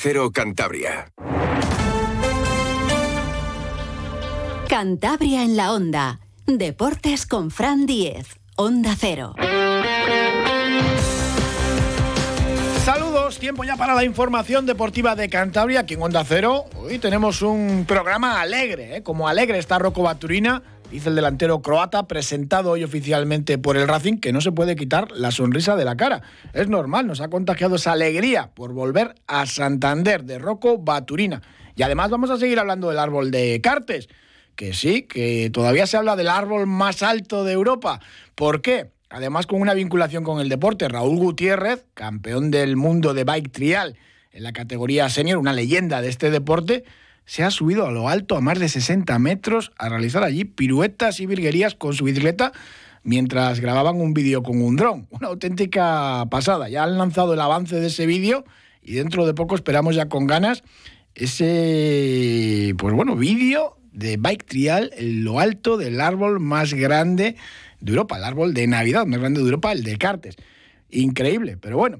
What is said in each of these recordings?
Cero Cantabria. Cantabria en la onda. Deportes con Fran Diez. Onda Cero. Saludos, tiempo ya para la información deportiva de Cantabria aquí en Onda Cero. Hoy tenemos un programa alegre, ¿eh? como alegre está Rocco Baturina, dice el delantero croata, presentado hoy oficialmente por el Racing, que no se puede quitar la sonrisa de la cara. Es normal, nos ha contagiado esa alegría por volver a Santander de Rocco Baturina. Y además vamos a seguir hablando del árbol de Cartes, que sí, que todavía se habla del árbol más alto de Europa. ¿Por qué? Además, con una vinculación con el deporte, Raúl Gutiérrez, campeón del mundo de bike trial en la categoría senior, una leyenda de este deporte, se ha subido a lo alto a más de 60 metros a realizar allí piruetas y virguerías con su bicicleta mientras grababan un vídeo con un dron. Una auténtica pasada. Ya han lanzado el avance de ese vídeo y dentro de poco esperamos ya con ganas ese, pues bueno, vídeo de bike trial en lo alto del árbol más grande de Europa, el árbol de Navidad más grande de Europa, el de Cartes. Increíble, pero bueno.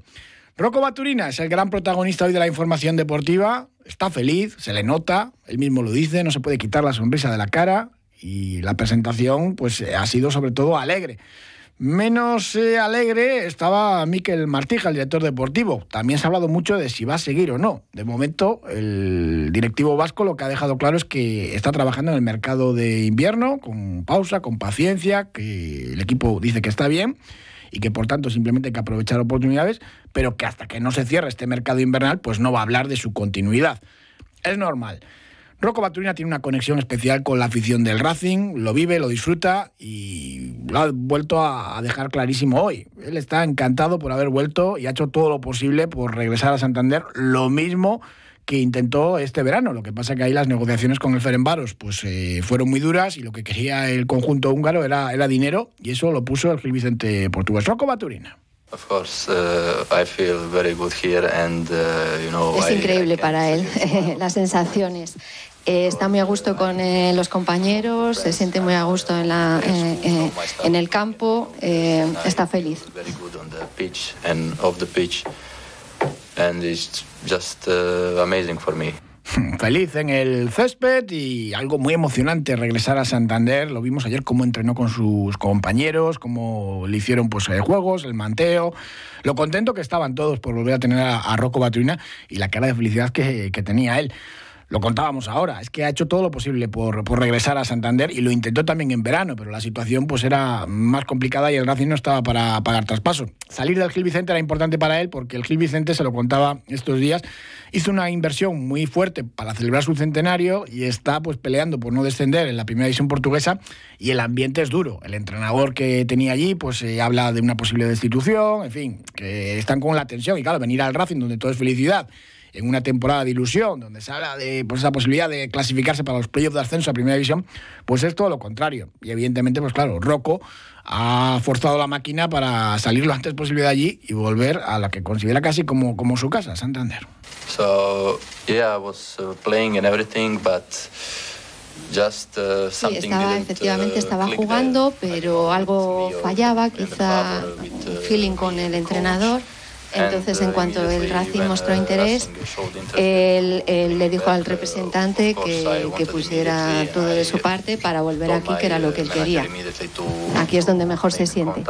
Rocco Baturina es el gran protagonista hoy de la información deportiva. Está feliz, se le nota, él mismo lo dice, no se puede quitar la sonrisa de la cara y la presentación pues ha sido sobre todo alegre. Menos eh, alegre estaba Miquel Martija, el director deportivo. También se ha hablado mucho de si va a seguir o no. De momento, el directivo vasco lo que ha dejado claro es que está trabajando en el mercado de invierno, con pausa, con paciencia, que el equipo dice que está bien y que por tanto simplemente hay que aprovechar oportunidades, pero que hasta que no se cierre este mercado invernal, pues no va a hablar de su continuidad. Es normal. Rocco Baturina tiene una conexión especial con la afición del Racing, lo vive, lo disfruta y lo ha vuelto a dejar clarísimo hoy. Él está encantado por haber vuelto y ha hecho todo lo posible por regresar a Santander, lo mismo que intentó este verano. Lo que pasa es que ahí las negociaciones con el Ferenbaros pues, eh, fueron muy duras y lo que quería el conjunto húngaro era, era dinero y eso lo puso el Gil Vicente portugués. Rocco Baturina. es increíble para él las sensaciones. Eh, está muy a gusto con eh, los compañeros, se siente muy a gusto en, la, eh, en el campo, está feliz. Feliz en el césped y algo muy emocionante regresar a Santander. Lo vimos ayer cómo entrenó con sus compañeros, cómo le hicieron pues juegos, el manteo, lo contento que estaban todos por volver a tener a, Rocco Baturina y la cara de felicidad que, que tenía él lo contábamos ahora, es que ha hecho todo lo posible por, regresar a Santander y lo intentó también en verano, pero la situación pues era más complicada y el Racing no estaba para pagar traspaso. Salir del Gil Vicente era importante para él porque el Gil Vicente, se lo contaba estos días, hizo una inversión muy fuerte para celebrar su centenario y está pues peleando por no descender en la primera división portuguesa y el ambiente es duro. El entrenador que tenía allí pues eh, habla de una posible destitución, en fin, que están con la tensión y claro, venir al Racing donde todo es felicidad en una temporada de ilusión, donde se habla de pues, esa posibilidad de clasificarse para los playoffs de ascenso a Primera División, pues es todo lo contrario. Y evidentemente, pues claro, Rocco ha forzado la máquina para salir lo antes posible de allí y volver a la que considera casi como, como su casa, Santander. So, yeah, I was uh, playing and everything, but Just, uh, sí, estaba, efectivamente uh, estaba jugando, pero algo fallaba, quizá uh, feeling con el entrenador. Entonces, en cuanto el Racing mostró interés, él, le dijo al representante que, pusiera todo de su parte para volver aquí, que era lo que él quería. Aquí es donde mejor se siente.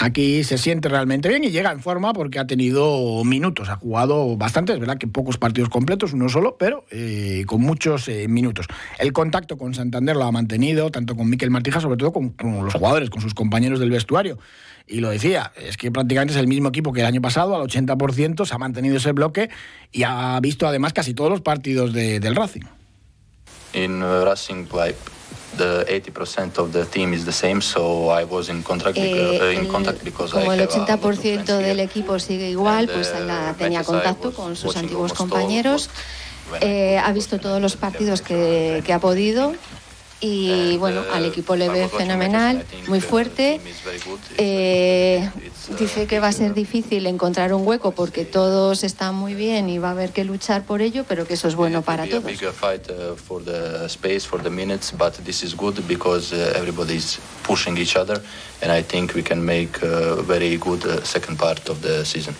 Aquí se siente realmente bien y llega en forma porque ha tenido minutos, ha jugado bastante, es verdad que pocos partidos completos, uno solo, pero eh, con muchos eh, minutos. El contacto con Santander lo ha mantenido, tanto con Miquel Martija, sobre todo con, los jugadores, con sus compañeros del vestuario. Y lo decía, es que prácticamente es el mismo equipo que el año pasado, al 80%, se ha mantenido ese bloque y ha visto además casi todos los partidos del Racing. En Racing Club the 80% of the team is the same, so I was in contact, uh, in contact because como el 80% del equipo sigue igual, pues la, tenía contacto con sus antiguos compañeros. Eh, ha visto todos los partidos que, que ha podido y bueno, al equipo le ve fenomenal, muy fuerte. Eh, dice que va a ser difícil encontrar un hueco porque todos están muy bien y va a haber que luchar por ello, pero que eso es bueno para todos. pushing each other and I think we can make a very good uh, second part of the season.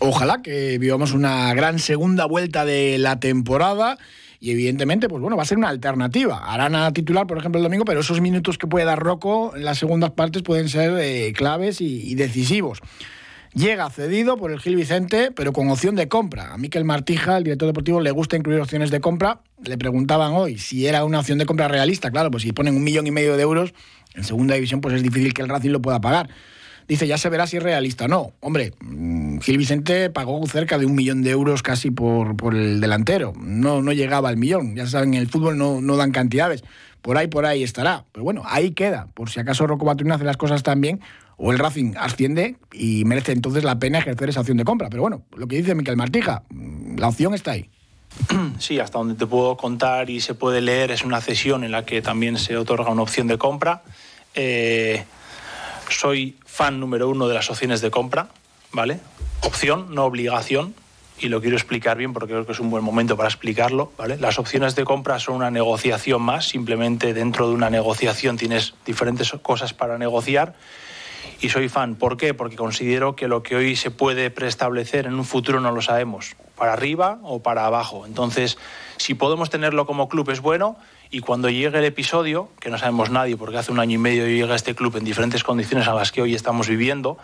Ojalá que vivamos una gran segunda vuelta de la temporada y evidentemente, pues bueno, va a ser una alternativa. Harán a titular, por ejemplo, el domingo, pero esos minutos que puede dar Rocco en las segundas partes pueden ser eh, claves y, decisivos. Llega cedido por el Gil Vicente, pero con opción de compra. A Miquel Martija, el director deportivo, le gusta incluir opciones de compra. Le preguntaban hoy si era una opción de compra realista. Claro, pues si ponen un millón y medio de euros en segunda división, pues es difícil que el Racing lo pueda pagar. Dice, ya se verá si es realista no. Hombre, mm, Gil Vicente pagó cerca de un millón de euros casi por, por el delantero. No, no llegaba al millón. Ya saben, en el fútbol no, no dan cantidades. Por ahí, por ahí estará. Pero bueno, ahí queda. Por si acaso Rocco Baturina hace las cosas tan bien, o el Racing asciende y merece entonces la pena ejercer esa opción de compra. Pero bueno, lo que dice Miquel Martija, mm, la opción está ahí. Sí, hasta donde te puedo contar y se puede leer es una cesión en la que también se otorga una opción de compra. Eh, soy fan número uno de las opciones de compra, ¿vale? Opción, no obligación, y lo quiero explicar bien porque creo que es un buen momento para explicarlo, ¿vale? Las opciones de compra son una negociación más, simplemente dentro de una negociación tienes diferentes cosas para negociar. Y soy fan, ¿por qué? Porque considero que lo que hoy se puede preestablecer en un futuro no lo sabemos, para arriba o para abajo. Entonces, si podemos tenerlo como club es bueno y cuando llegue el episodio, que no sabemos nadie porque hace un año y medio llega este club en diferentes condiciones a las que hoy estamos viviendo,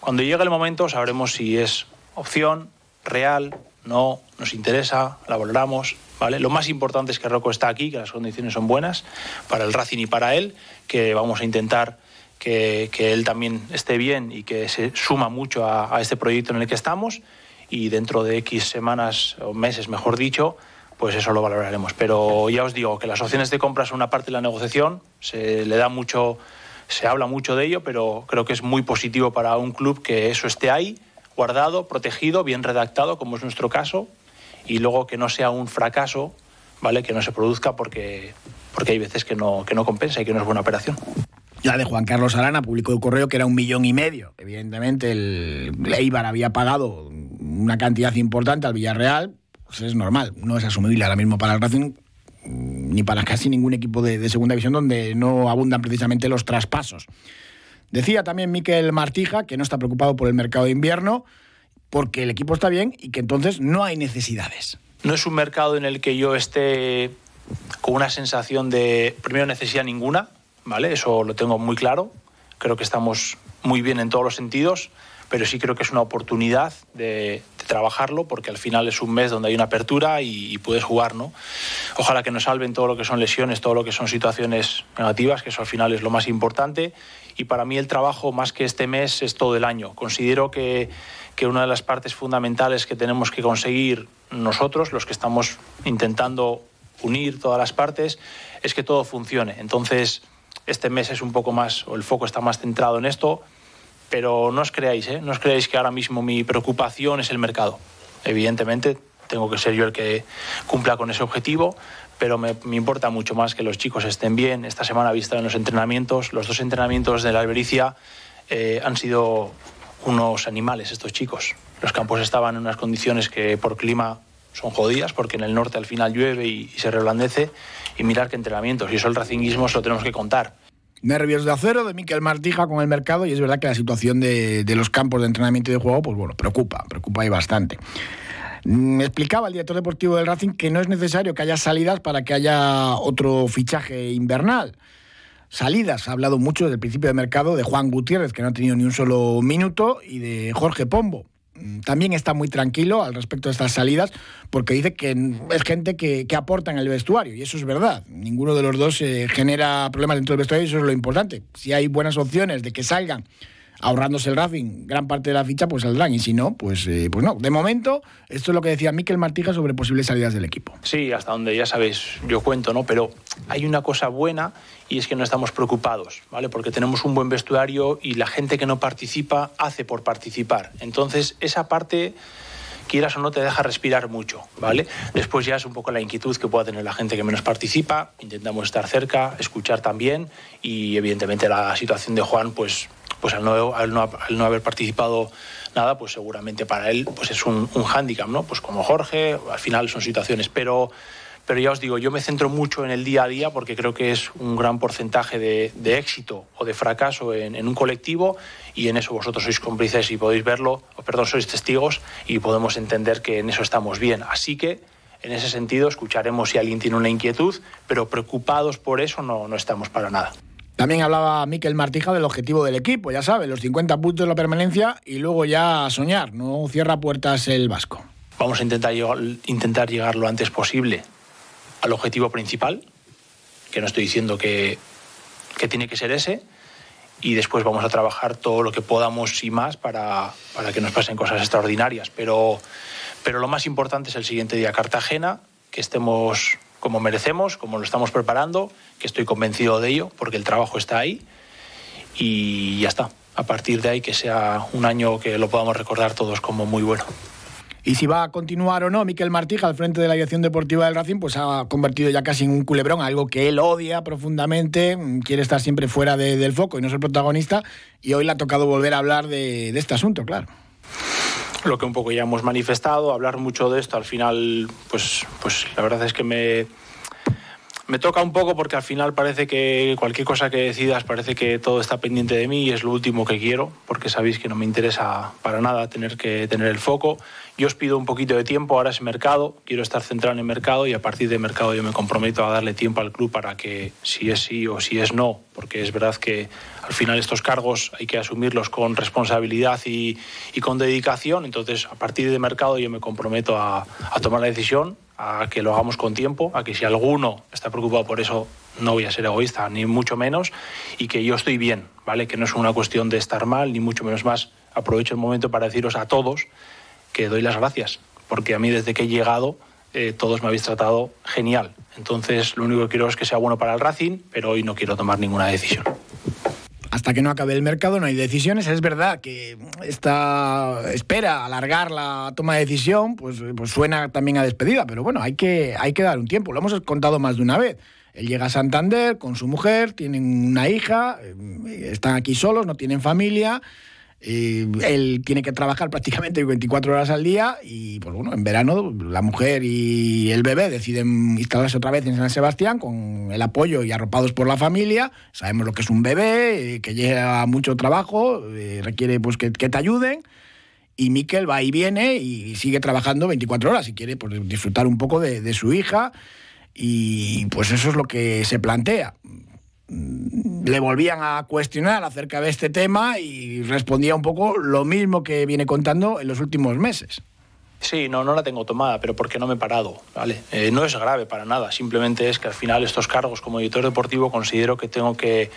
cuando llegue el momento sabremos si es opción, real, no, nos interesa, la valoramos. ¿vale? Lo más importante es que Rocco está aquí, que las condiciones son buenas para el Racing y para él, que vamos a intentar que, él también esté bien y que se suma mucho a, a este proyecto en el que estamos y dentro de X semanas o meses, mejor dicho, pues eso lo valoraremos. Pero ya os digo que las opciones de compra son una parte de la negociación, se le da mucho, se habla mucho de ello, pero creo que es muy positivo para un club que eso esté ahí, guardado, protegido, bien redactado, como es nuestro caso, y luego que no sea un fracaso, ¿vale? Que no se produzca porque, porque hay veces que no, que no compensa y que no es buena operación. La de Juan Carlos Arana publicó el correo que era un millón y medio. Evidentemente, el Eibar había pagado una cantidad importante al Villarreal, pues es normal, no es asumible ahora mismo para el Racing mm, ni para casi ningún equipo de, segunda división donde no abundan precisamente los traspasos. Decía también Miquel Martija que no está preocupado por el mercado de invierno porque el equipo está bien y que entonces no hay necesidades. No es un mercado en el que yo esté con una sensación de, primero, necesidad ninguna, ¿vale? Eso lo tengo muy claro. Creo que estamos muy bien en todos los sentidos pero sí creo que es una oportunidad de, trabajarlo porque al final es un mes donde hay una apertura y, puedes jugar, ¿no? Ojalá que nos salven todo lo que son lesiones, todo lo que son situaciones negativas, que eso al final es lo más importante. Y para mí el trabajo, más que este mes, es todo el año. Considero que, que una de las partes fundamentales que tenemos que conseguir nosotros, los que estamos intentando unir todas las partes, es que todo funcione. Entonces, este mes es un poco más, o el foco está más centrado en esto pero no os creáis, ¿eh? no os creáis que ahora mismo mi preocupación es el mercado. Evidentemente, tengo que ser yo el que cumpla con ese objetivo, pero me, importa mucho más que los chicos estén bien. Esta semana he visto en los entrenamientos, los dos entrenamientos de la Albericia eh, han sido unos animales estos chicos. Los campos estaban en unas condiciones que por clima son jodidas, porque en el norte al final llueve y, se reblandece, y mirar qué entrenamientos, y eso el racinguismo se lo tenemos que contar nervios de acero de Miquel Martija con el mercado y es verdad que la situación de, los campos de entrenamiento y de juego, pues bueno, preocupa, preocupa ahí bastante. Mm, explicaba el director deportivo del Racing que no es necesario que haya salidas para que haya otro fichaje invernal. Salidas, ha hablado mucho desde el principio de mercado de Juan Gutiérrez, que no ha tenido ni un solo minuto, y de Jorge Pombo, también está muy tranquilo al respecto de estas salidas porque dice que es gente que, aporta en el vestuario y eso es verdad. Ninguno de los dos eh, genera problemas dentro del vestuario y eso es lo importante. Si hay buenas opciones de que salgan ahorrándose el Racing gran parte de la ficha, pues saldrán. Y si no, pues, eh, pues no. De momento, esto es lo que decía Miquel Martija sobre posibles salidas del equipo. Sí, hasta donde ya sabéis, yo cuento, ¿no? Pero hay una cosa buena y es que no estamos preocupados, ¿vale? Porque tenemos un buen vestuario y la gente que no participa hace por participar. Entonces, esa parte quieras o no, te deja respirar mucho, ¿vale? Después ya es un poco la inquietud que pueda tener la gente que menos participa, intentamos estar cerca, escuchar también y evidentemente la situación de Juan, pues, pues al, no, haber participado nada, pues seguramente para él pues es un, un hándicap, ¿no? Pues como Jorge, al final son situaciones, pero pero ya os digo, yo me centro mucho en el día a día porque creo que es un gran porcentaje de, éxito o de fracaso en, un colectivo y en eso vosotros sois cómplices y podéis verlo, o perdón, sois testigos y podemos entender que en eso estamos bien. Así que en ese sentido escucharemos si alguien tiene una inquietud, pero preocupados por eso no, no estamos para nada. También hablaba Miquel Martija del objetivo del equipo, ya sabe, los 50 puntos de la permanencia y luego ya soñar, no cierra puertas el Vasco. Vamos a intentar, intentar llegar lo antes posible al objetivo principal, que no estoy diciendo que, que tiene que ser ese, y después vamos a trabajar todo lo que podamos y más para, para, que nos pasen cosas extraordinarias. Pero, pero lo más importante es el siguiente día, Cartagena, que estemos como merecemos, como lo estamos preparando, que estoy convencido de ello, porque el trabajo está ahí, y ya está. A partir de ahí que sea un año que lo podamos recordar todos como muy bueno. Y si va a continuar o no, Miquel Martija al frente de la dirección deportiva del Racing, pues ha convertido ya casi en un culebrón, algo que él odia profundamente, quiere estar siempre fuera del foco y no ser protagonista, y hoy le ha tocado volver a hablar de este asunto, claro lo que un poco ya hemos manifestado, hablar mucho de esto, al final, pues, pues la verdad es que me, me toca un poco porque al final parece que cualquier cosa que decidas parece que todo está pendiente de mí y es lo último que quiero, porque sabéis que no me interesa para nada tener que tener el foco. Yo os pido un poquito de tiempo, ahora es mercado, quiero estar centrado en el mercado y a partir de mercado yo me comprometo a darle tiempo al club para que si es sí o si es no, porque es verdad que al final estos cargos hay que asumirlos con responsabilidad y, con dedicación, entonces a partir de mercado yo me comprometo a tomar la decisión a que lo hagamos con tiempo, a que si alguno está preocupado por eso, no voy a ser egoísta, ni mucho menos, y que yo estoy bien, ¿vale? Que no es una cuestión de estar mal, ni mucho menos más. Aprovecho el momento para deciros a todos que doy las gracias, porque a mí desde que he llegado eh, todos me habéis tratado genial. Entonces, lo único que quiero es que sea bueno para el Racing, pero hoy no quiero tomar ninguna decisión hasta que no acabe el mercado no hay decisiones. Es verdad que esta espera alargar la toma de decisión, pues, pues suena también a despedida, pero bueno, hay que, hay que dar un tiempo. Lo hemos contado más de una vez. Él llega a Santander con su mujer, tienen una hija, eh, están aquí solos, no tienen familia él tiene que trabajar prácticamente 24 horas al día y, pues bueno, en verano la mujer y el bebé deciden instalarse otra vez en San Sebastián con el apoyo y arropados por la familia. Sabemos lo que es un bebé, eh, que lleva mucho trabajo, eh, requiere pues que, te ayuden. Y Miquel va y viene y sigue trabajando 24 horas y quiere pues, disfrutar un poco de, de su hija. Y pues eso es lo que se plantea le volvían a cuestionar acerca de este tema y respondía un poco lo mismo que viene contando en los últimos meses. Sí, no, no la tengo tomada, pero porque no me he parado, ¿vale? Eh, no es grave para nada, simplemente es que al final estos cargos como editor deportivo considero que tengo que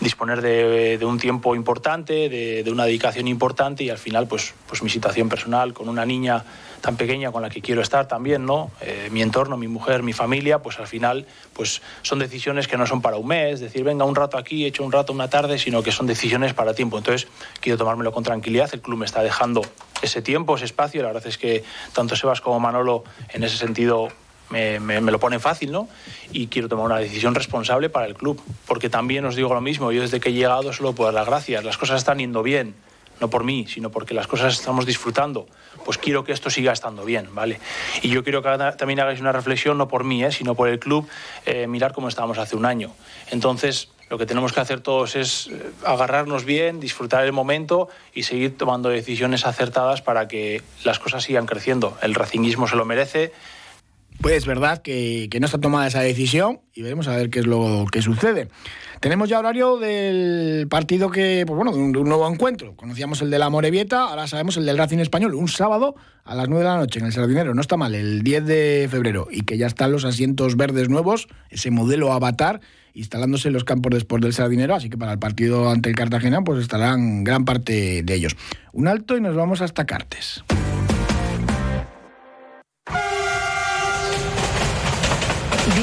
disponer de, un tiempo importante, de, de, una dedicación importante y al final pues, pues mi situación personal con una niña tan pequeña con la que quiero estar también, ¿no? Eh, mi entorno, mi mujer, mi familia, pues al final pues son decisiones que no son para un mes, decir, venga, un rato aquí, he hecho un rato, una tarde, sino que son decisiones para tiempo. Entonces, quiero tomármelo con tranquilidad, el club me está dejando ese tiempo, ese espacio, la verdad es que tanto Sebas como Manolo en ese sentido me, lo ponen fácil, ¿no? Y quiero tomar una decisión responsable para el club, porque también os digo lo mismo, yo desde que he llegado solo puedo dar las gracias, las cosas están yendo bien, no por mí, sino porque las cosas estamos disfrutando, pues quiero que esto siga estando bien, ¿vale? Y yo quiero que también hagáis una reflexión, no por mí, ¿eh? sino por el club, eh, mirar cómo estábamos hace un año. Entonces, lo que tenemos que hacer todos es eh, agarrarnos bien, disfrutar el momento y seguir tomando decisiones acertadas para que las cosas sigan creciendo. El racinguismo se lo merece, pues es verdad que, no está tomada esa decisión y veremos a ver qué es lo que sucede. Tenemos ya horario del partido que, pues bueno, de un, nuevo encuentro. Conocíamos el de la Morevieta, ahora sabemos el del Racing Español, un sábado a las 9 de la noche en el Sardinero. No está mal, el 10 de febrero. Y que ya están los asientos verdes nuevos, ese modelo avatar, instalándose en los campos de sport del Sardinero. Así que para el partido ante el Cartagena, pues estarán gran parte de ellos. Un alto y nos vamos hasta Cartes.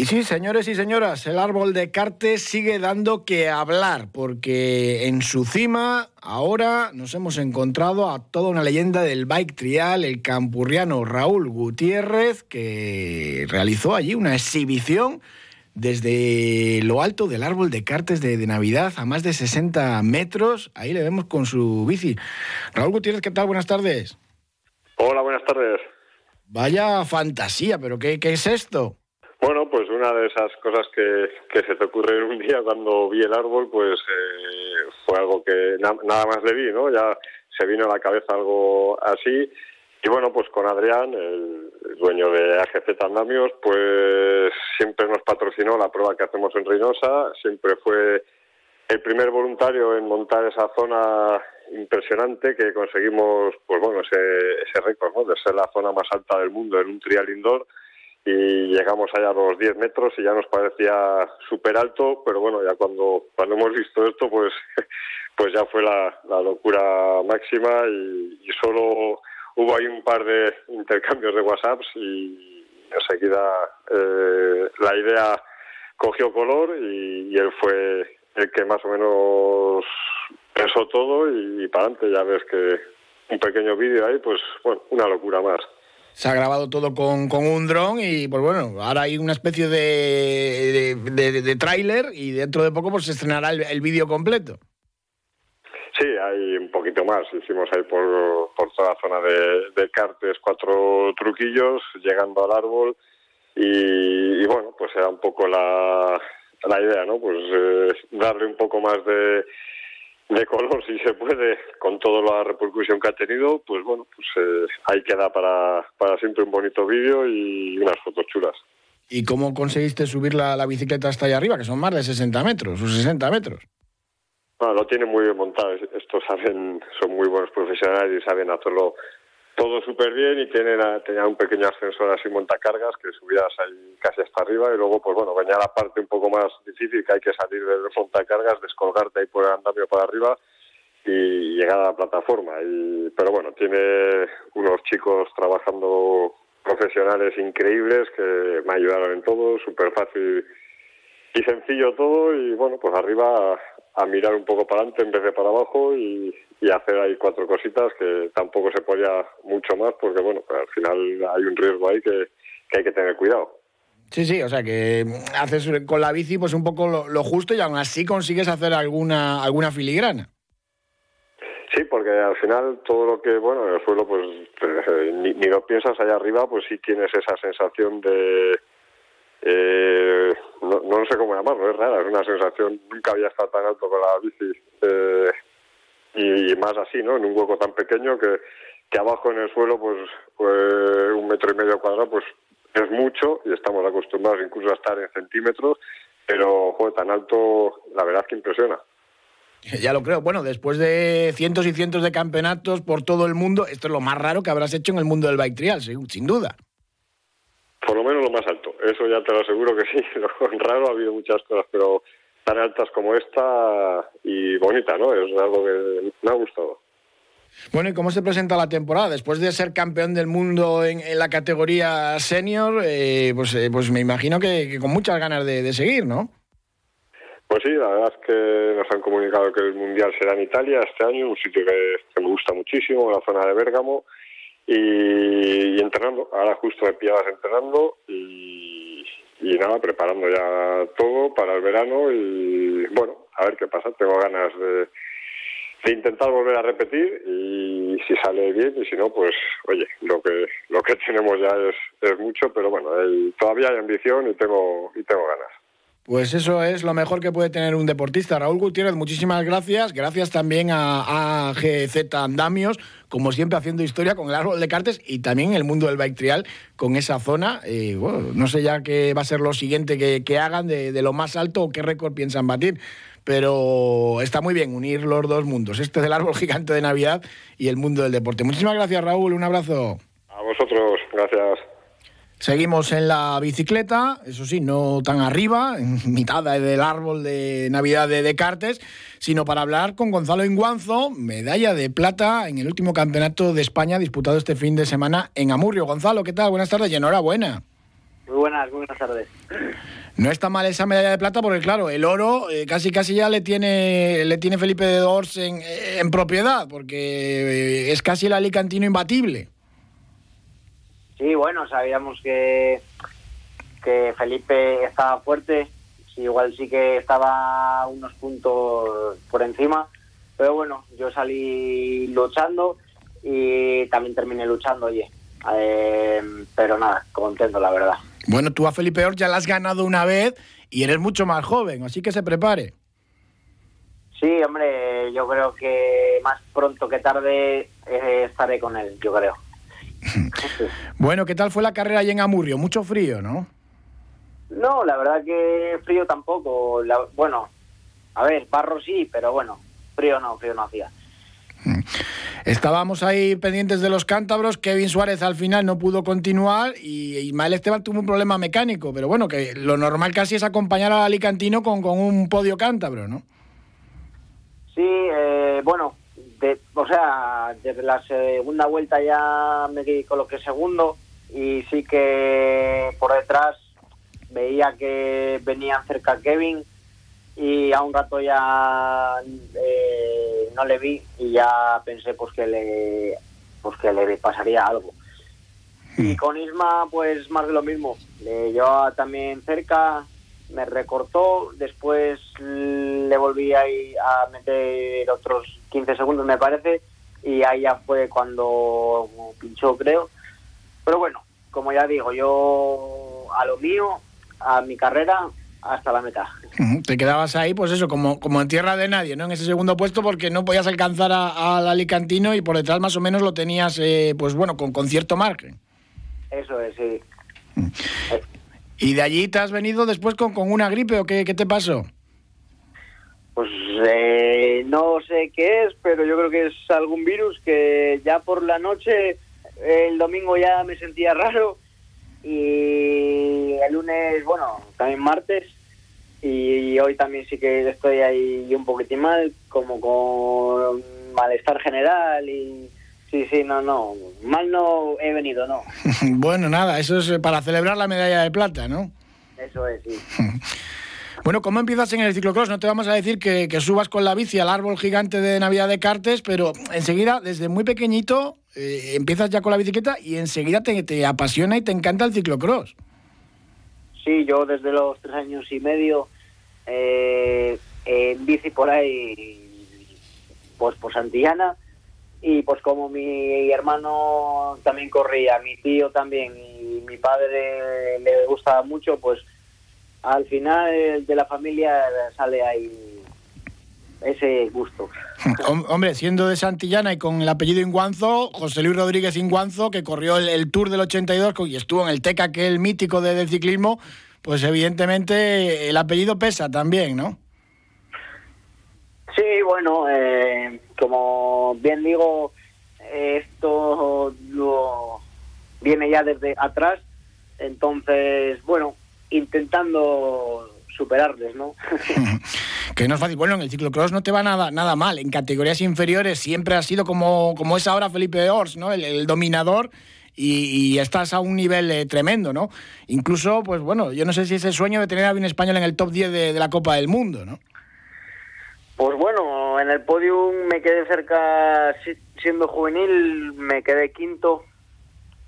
Y sí, señores y señoras, el árbol de Cartes sigue dando que hablar, porque en su cima ahora nos hemos encontrado a toda una leyenda del bike trial, el campurriano Raúl Gutiérrez, que realizó allí una exhibición desde lo alto del árbol de Cartes de, de, Navidad a más de 60 metros. Ahí le vemos con su bici. Raúl Gutiérrez, ¿qué tal? Buenas tardes. Hola, buenas tardes. Vaya fantasía, pero ¿qué, qué es esto? Una de esas cosas que, que se te ocurre un día cuando vi el árbol, pues eh, fue algo que nada más le vi, ¿no? Ya se vino a la cabeza algo así. Y bueno, pues con Adrián, el, dueño de AGZ Andamios, pues siempre nos patrocinó la prueba que hacemos en Reynosa, siempre fue el primer voluntario en montar esa zona impresionante que conseguimos, pues bueno, ese, ese récord, ¿no? De ser la zona más alta del mundo en un trial indoor y llegamos allá a los 10 metros y ya nos parecía súper alto, pero bueno, ya cuando, cuando hemos visto esto, pues, pues ya fue la, la locura máxima y, solo hubo ahí un par de intercambios de WhatsApps y enseguida eh, la idea cogió color y, él fue el que más o menos pensó todo y, y para adelante ya ves que un pequeño vídeo ahí, pues bueno, una locura más se ha grabado todo con, con un dron y pues bueno, ahora hay una especie de, de, tráiler y dentro de poco pues se estrenará el, vídeo completo. Sí, hay un poquito más. Hicimos ahí por, por toda la zona de, Cartes cuatro truquillos llegando al árbol y, bueno, pues era un poco la, la idea, ¿no? Pues eh, darle un poco más de de color, si se puede, con toda la repercusión que ha tenido, pues bueno, pues eh, ahí queda para, para siempre un bonito vídeo y unas fotos chulas. ¿Y cómo conseguiste subir la, la, bicicleta hasta allá arriba, que son más de 60 metros, o 60 metros? Bueno, lo tienen muy bien montado, estos saben, son muy buenos profesionales y saben hacerlo todo súper bien y tienen, tenía un pequeño ascensor así montacargas que subías ahí casi hasta arriba y luego pues bueno venía la parte un poco más difícil que hay que salir del montacargas, descolgarte ahí por el andamio para arriba y llegar a la plataforma. Y, pero bueno, tiene unos chicos trabajando profesionales increíbles que me ayudaron en todo, súper fácil y sencillo todo y bueno, pues arriba a, mirar un poco para adelante en vez de para abajo y, hacer ahí cuatro cositas que tampoco se podía mucho más porque bueno, pues al final hay un riesgo ahí que, hay que tener cuidado. Sí, sí, o sea que haces con la bici pues un poco lo, justo y aún así consigues hacer alguna, alguna filigrana. Sí, porque al final todo lo que, bueno, en el suelo pues eh, ni, ni, lo piensas allá arriba, pues sí tienes esa sensación de, eh, no, no, sé cómo llamarlo, es rara, es una sensación, nunca había estado tan alto con la bici eh, y, más así, ¿no? En un hueco tan pequeño que, que abajo en el suelo, pues, pues un metro y medio cuadrado, pues es mucho y estamos acostumbrados incluso a estar en centímetros, pero tan alto, la verdad que impresiona. Ya lo creo. Bueno, después de cientos y cientos de campeonatos por todo el mundo, esto es lo más raro que habrás hecho en el mundo del bike trial, sin duda. Por lo menos lo más alto, eso ya te lo aseguro que sí. Lo raro ha habido muchas cosas, pero tan altas como esta y bonita, ¿no? Es algo que me ha gustado. Bueno, ¿y cómo se presenta la temporada? Después de ser campeón del mundo en, la categoría senior, eh, pues, eh, pues me imagino que, con muchas ganas de, seguir, ¿no? Pues sí, la verdad es que nos han comunicado que el Mundial será en Italia este año, un sitio que, que me gusta muchísimo, la zona de Bérgamo y, entrenando. Ahora justo me pillabas entrenando y, y nada, preparando ya todo para el verano y bueno, a ver qué pasa. Tengo ganas de, de intentar volver a repetir y si sale bien y si no, pues oye, lo que lo que tenemos ya es, es mucho, pero bueno, todavía hay ambición y tengo y tengo ganas. Pues eso es lo mejor que puede tener un deportista. Raúl Gutiérrez, muchísimas gracias. Gracias también a, a GZ Andamios, como siempre haciendo historia con el árbol de cartes y también el mundo del bike trial con esa zona. No sé ya qué va a ser lo siguiente que, hagan de, de, lo más alto o qué récord piensan batir. pero está muy bien unir los dos mundos, este del árbol gigante de Navidad y el mundo del deporte. Muchísimas gracias, Raúl. Un abrazo. A vosotros, gracias. Seguimos en la bicicleta, eso sí, no tan arriba, en mitad del árbol de Navidad de Descartes, sino para hablar con Gonzalo Inguanzo, medalla de plata en el último campeonato de España disputado este fin de semana en Amurrio. Gonzalo, ¿qué tal? Buenas tardes y enhorabuena. Muy buenas, muy buenas tardes. No está mal esa medalla de plata porque, claro, el oro eh, casi casi ya le tiene, le tiene Felipe de Dors en, en propiedad, porque eh, es casi el alicantino imbatible. Sí, bueno, sabíamos que, que Felipe estaba fuerte, igual sí que estaba unos puntos por encima, pero bueno, yo salí luchando y también terminé luchando, oye. Eh, pero nada, contento, la verdad. Bueno, tú a Felipe Or ya la has ganado una vez y eres mucho más joven, así que se prepare. Sí, hombre, yo creo que más pronto que tarde eh, estaré con él, yo creo. bueno, ¿qué tal fue la carrera allí en Amurrio? Mucho frío, ¿no? No, la verdad que frío tampoco. bueno, a ver, barro sí, pero bueno, frío no, frío no hacía. Mm. Estábamos ahí pendientes de los cántabros. Kevin Suárez al final no pudo continuar y Ismael Esteban tuvo un problema mecánico. Pero bueno, que lo normal casi es acompañar al Alicantino con, con un podio cántabro, ¿no? Sí, eh, bueno, o sea, desde la segunda vuelta ya me coloqué segundo y sí que por detrás veía que venía cerca Kevin y a un rato ya eh, no le vi y ya pensé pues que le pues que le pasaría algo y hmm. con Isma pues más de lo mismo le llevaba también cerca me recortó después le volví a, a meter otros 15 segundos me parece y ahí ya fue cuando pinchó creo pero bueno como ya digo yo a lo mío a mi carrera hasta la meta. Te quedabas ahí, pues eso, como, como en tierra de nadie, ¿no? En ese segundo puesto porque no podías alcanzar al Alicantino y por detrás más o menos lo tenías, eh, pues bueno, con, con cierto margen. Eso es, sí. ¿Y de allí te has venido después con, con una gripe o qué, qué te pasó? Pues eh, no sé qué es, pero yo creo que es algún virus que ya por la noche, el domingo ya me sentía raro y el lunes, bueno, también martes y hoy también sí que estoy ahí un poquitín mal, como con malestar general y sí, sí, no, no, mal no he venido, no. bueno, nada, eso es para celebrar la medalla de plata, ¿no? Eso es, sí. Bueno, ¿cómo empiezas en el ciclocross? No te vamos a decir que, subas con la bici al árbol gigante de Navidad de Cartes, pero enseguida, desde muy pequeñito, eh, empiezas ya con la bicicleta y enseguida te, te, apasiona y te encanta el ciclocross. Sí, yo desde los tres años y medio eh, en bici por ahí, pues por Santillana, y pues como mi hermano también corría, mi tío también y mi padre le gustaba mucho, pues al final de la familia sale ahí ese gusto. Hombre, siendo de Santillana y con el apellido Inguanzo, José Luis Rodríguez Inguanzo, que corrió el, Tour del 82 y estuvo en el TECA, que es el mítico del ciclismo, pues evidentemente el apellido pesa también, ¿no? Sí, bueno, eh, como bien digo, esto lo viene ya desde atrás, entonces, bueno, intentando superarles, ¿no? que no es fácil. Bueno, en el ciclocross no te va nada, nada mal. En categorías inferiores siempre ha sido como, como es ahora Felipe Ors, ¿no? El, dominador. Y, estás a un nivel eh, tremendo, ¿no? Incluso, pues bueno, yo no sé si es el sueño de tener a un español en el top 10 de, de, la Copa del Mundo, ¿no? Pues bueno, en el podium me quedé cerca, siendo juvenil, me quedé quinto,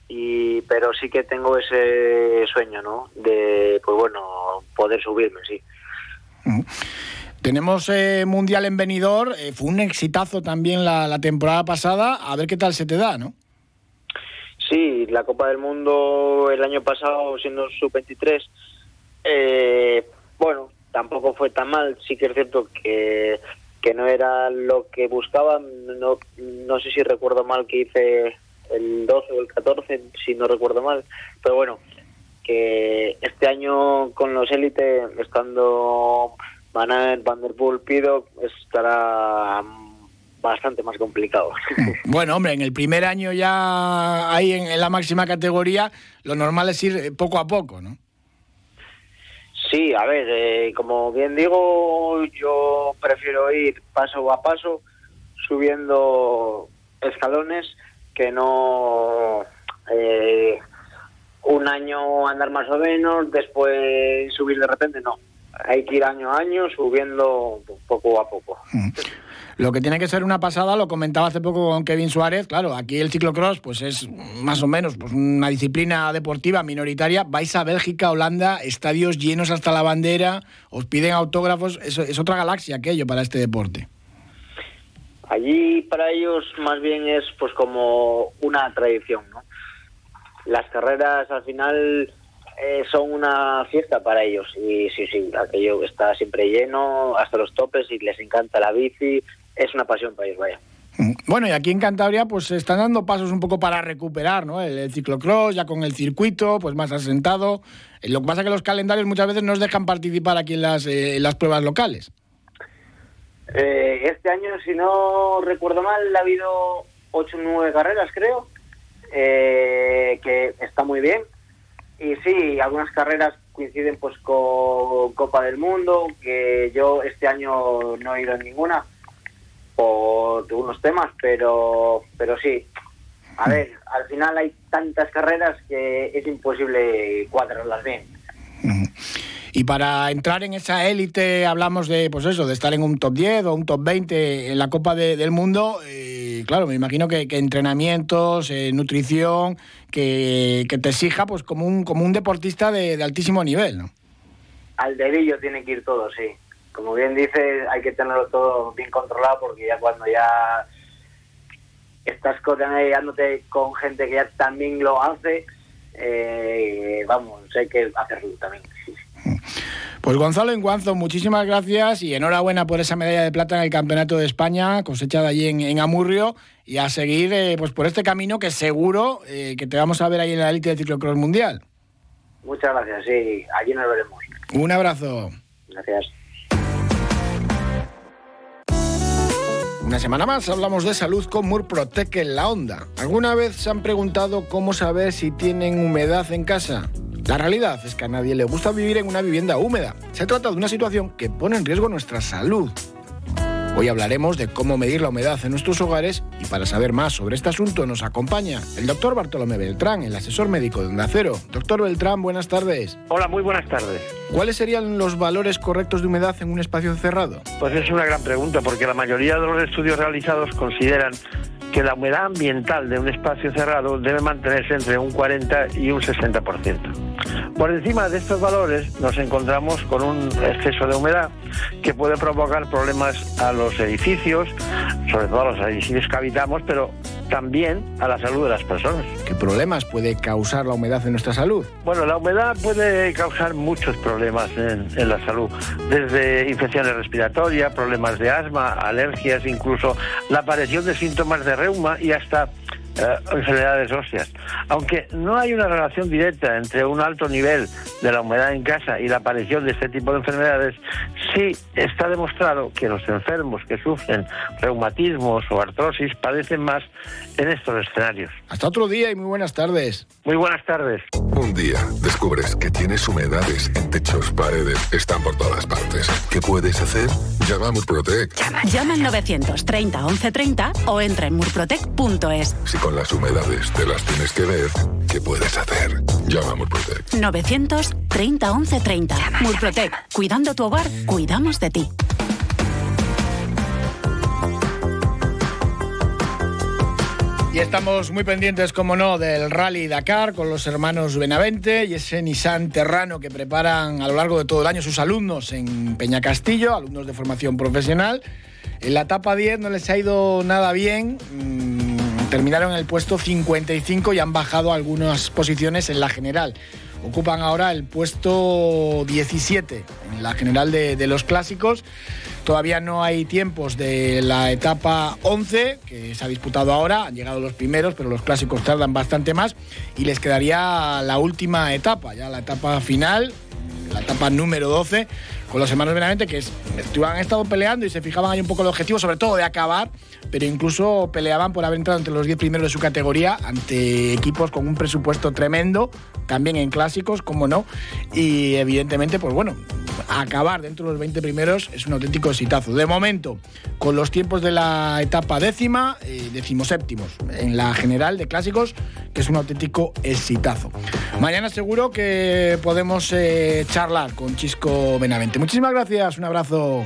y pero sí que tengo ese sueño, ¿no? De, pues bueno, poder subirme, sí. Tenemos eh, Mundial en Benidorm, eh, fue un exitazo también la, temporada pasada, a ver qué tal se te da, ¿no? Sí, la Copa del Mundo el año pasado siendo sub-23, eh, bueno, tampoco fue tan mal, sí que es cierto que, que no era lo que buscaba, no, no sé si recuerdo mal que hice el 12 o el 14, si no recuerdo mal. Pero bueno, que este año con los élites, estando Van a Van der Poel, Pido, estará bastante más complicado. Bueno, hombre, en el primer año ya ahí en, la máxima categoría, lo normal es ir poco a poco, ¿no? Sí, a ver, eh, como bien digo, yo prefiero ir paso a paso, subiendo escalones, que no eh, un año andar más o menos, después subir de repente, no. Hay que ir año a año subiendo poco a poco. Mm. Lo que tiene que ser una pasada, lo comentaba hace poco con Kevin Suárez, claro, aquí el ciclocross pues es más o menos pues una disciplina deportiva minoritaria. Vais a Bélgica, Holanda, estadios llenos hasta la bandera, os piden autógrafos, eso es otra galaxia aquello para este deporte. Allí para ellos más bien es pues como una tradición, ¿no? Las carreras al final eh, son una fiesta para ellos y sí, sí, aquello está siempre lleno hasta los topes y les encanta la bici, es una pasión para ellos, vaya. Bueno, y aquí en Cantabria pues se están dando pasos un poco para recuperar ¿no? el, ciclocross, ya con el circuito pues más asentado. Eh, lo que pasa es que los calendarios muchas veces nos dejan participar aquí en las, eh, las pruebas locales. Eh, este año, si no recuerdo mal, ha habido 8 o 9 carreras, creo, que está muy bien. Y sí, algunas carreras coinciden pues con Copa del Mundo, que yo este año no he ido en ninguna por unos temas, pero, pero sí. A ver, al final hay tantas carreras que es imposible cuadrarlas bien. Y para entrar en esa élite hablamos de, pues eso, de estar en un top 10 o un top 20 en la Copa del Mundo. Eh, claro, me imagino que, entrenamientos, eh, nutrición, que, te exija pues como un, como un deportista de, de altísimo nivel, ¿no? Al dedillo tiene que ir todo, sí como bien dices, hay que tenerlo todo bien controlado porque ya cuando ya estás coordinándote con gente que ya también lo hace, eh, vamos, hay que hacerlo también. Pues Gonzalo Enguanzo, muchísimas gracias y enhorabuena por esa medalla de plata en el Campeonato de España cosechada allí en, Amurrio y a seguir eh, pues por este camino que seguro eh, que te vamos a ver ahí en la élite del ciclocross mundial. Muchas gracias, sí, allí nos veremos. Un abrazo. Gracias. Una semana más hablamos de salud con Murprotec en la onda. ¿Alguna vez se han preguntado cómo saber si tienen humedad en casa? La realidad es que a nadie le gusta vivir en una vivienda húmeda. Se trata de una situación que pone en riesgo nuestra salud. Hoy hablaremos de cómo medir la humedad en nuestros hogares y para saber más sobre este asunto nos acompaña el doctor Bartolomé Beltrán, el asesor médico de Onda Cero. Doctor Beltrán, buenas tardes. Hola, muy buenas tardes. ¿Cuáles serían los valores correctos de humedad en un espacio cerrado? Pues es una gran pregunta porque la mayoría de los estudios realizados consideran que la humedad ambiental de un espacio cerrado debe mantenerse entre un 40 y un 60%. Por encima de estos valores nos encontramos con un exceso de humedad que puede provocar problemas a los edificios, sobre todo a los edificios que habitamos, pero también a la salud de las personas. ¿Qué problemas puede causar la humedad en nuestra salud? Bueno, la humedad puede causar muchos problemas en, en la salud, desde infecciones respiratorias, problemas de asma, alergias, incluso la aparición de síntomas de reuma y hasta eh, enfermedades óseas. Aunque no hay una relación directa entre un alto nivel de la humedad en casa y la aparición de este tipo de enfermedades, sí está demostrado que los enfermos que sufren reumatismos o artrosis padecen más en estos escenarios. Hasta otro día y muy buenas tardes. Muy buenas tardes. Un día descubres que tienes humedades en techos, paredes, están por todas partes. ¿Qué puedes hacer? Llama a Murprotec. Llama, llama al 930 1130 o entra en murprotec.es con las humedades te las tienes que ver, ¿qué puedes hacer? Llama a Murprotec. 930 1130. Murprotec. Cuidando tu hogar, cuidamos de ti. Y estamos muy pendientes, como no, del Rally Dakar con los hermanos Benavente y ese Nissan Terrano que preparan a lo largo de todo el año sus alumnos en Peña Castillo, alumnos de formación profesional. En la etapa 10 no les ha ido nada bien. Terminaron en el puesto 55 y han bajado algunas posiciones en la general. Ocupan ahora el puesto 17 en la general de, los clásicos. Todavía no hay tiempos de la etapa 11, que se ha disputado ahora. Han llegado los primeros, pero los clásicos tardan bastante más. Y les quedaría la última etapa, ya la etapa final, la etapa número 12, con los hermanos Benavente, que han estado peleando y se fijaban ahí un poco el objetivo, sobre todo de acabar, pero incluso peleaban por haber entrado entre los 10 primeros de su categoría ante equipos con un presupuesto tremendo, también en clásicos, como no, y evidentemente, pues bueno, acabar dentro de los 20 primeros es un auténtico exitazo. De momento, con los tiempos de la etapa décima, eh, decimoséptimos en la general de clásicos, que es un auténtico exitazo. Mañana seguro que podemos eh, charlar con Chisco Benavente. Muchísimas gracias, un abrazo.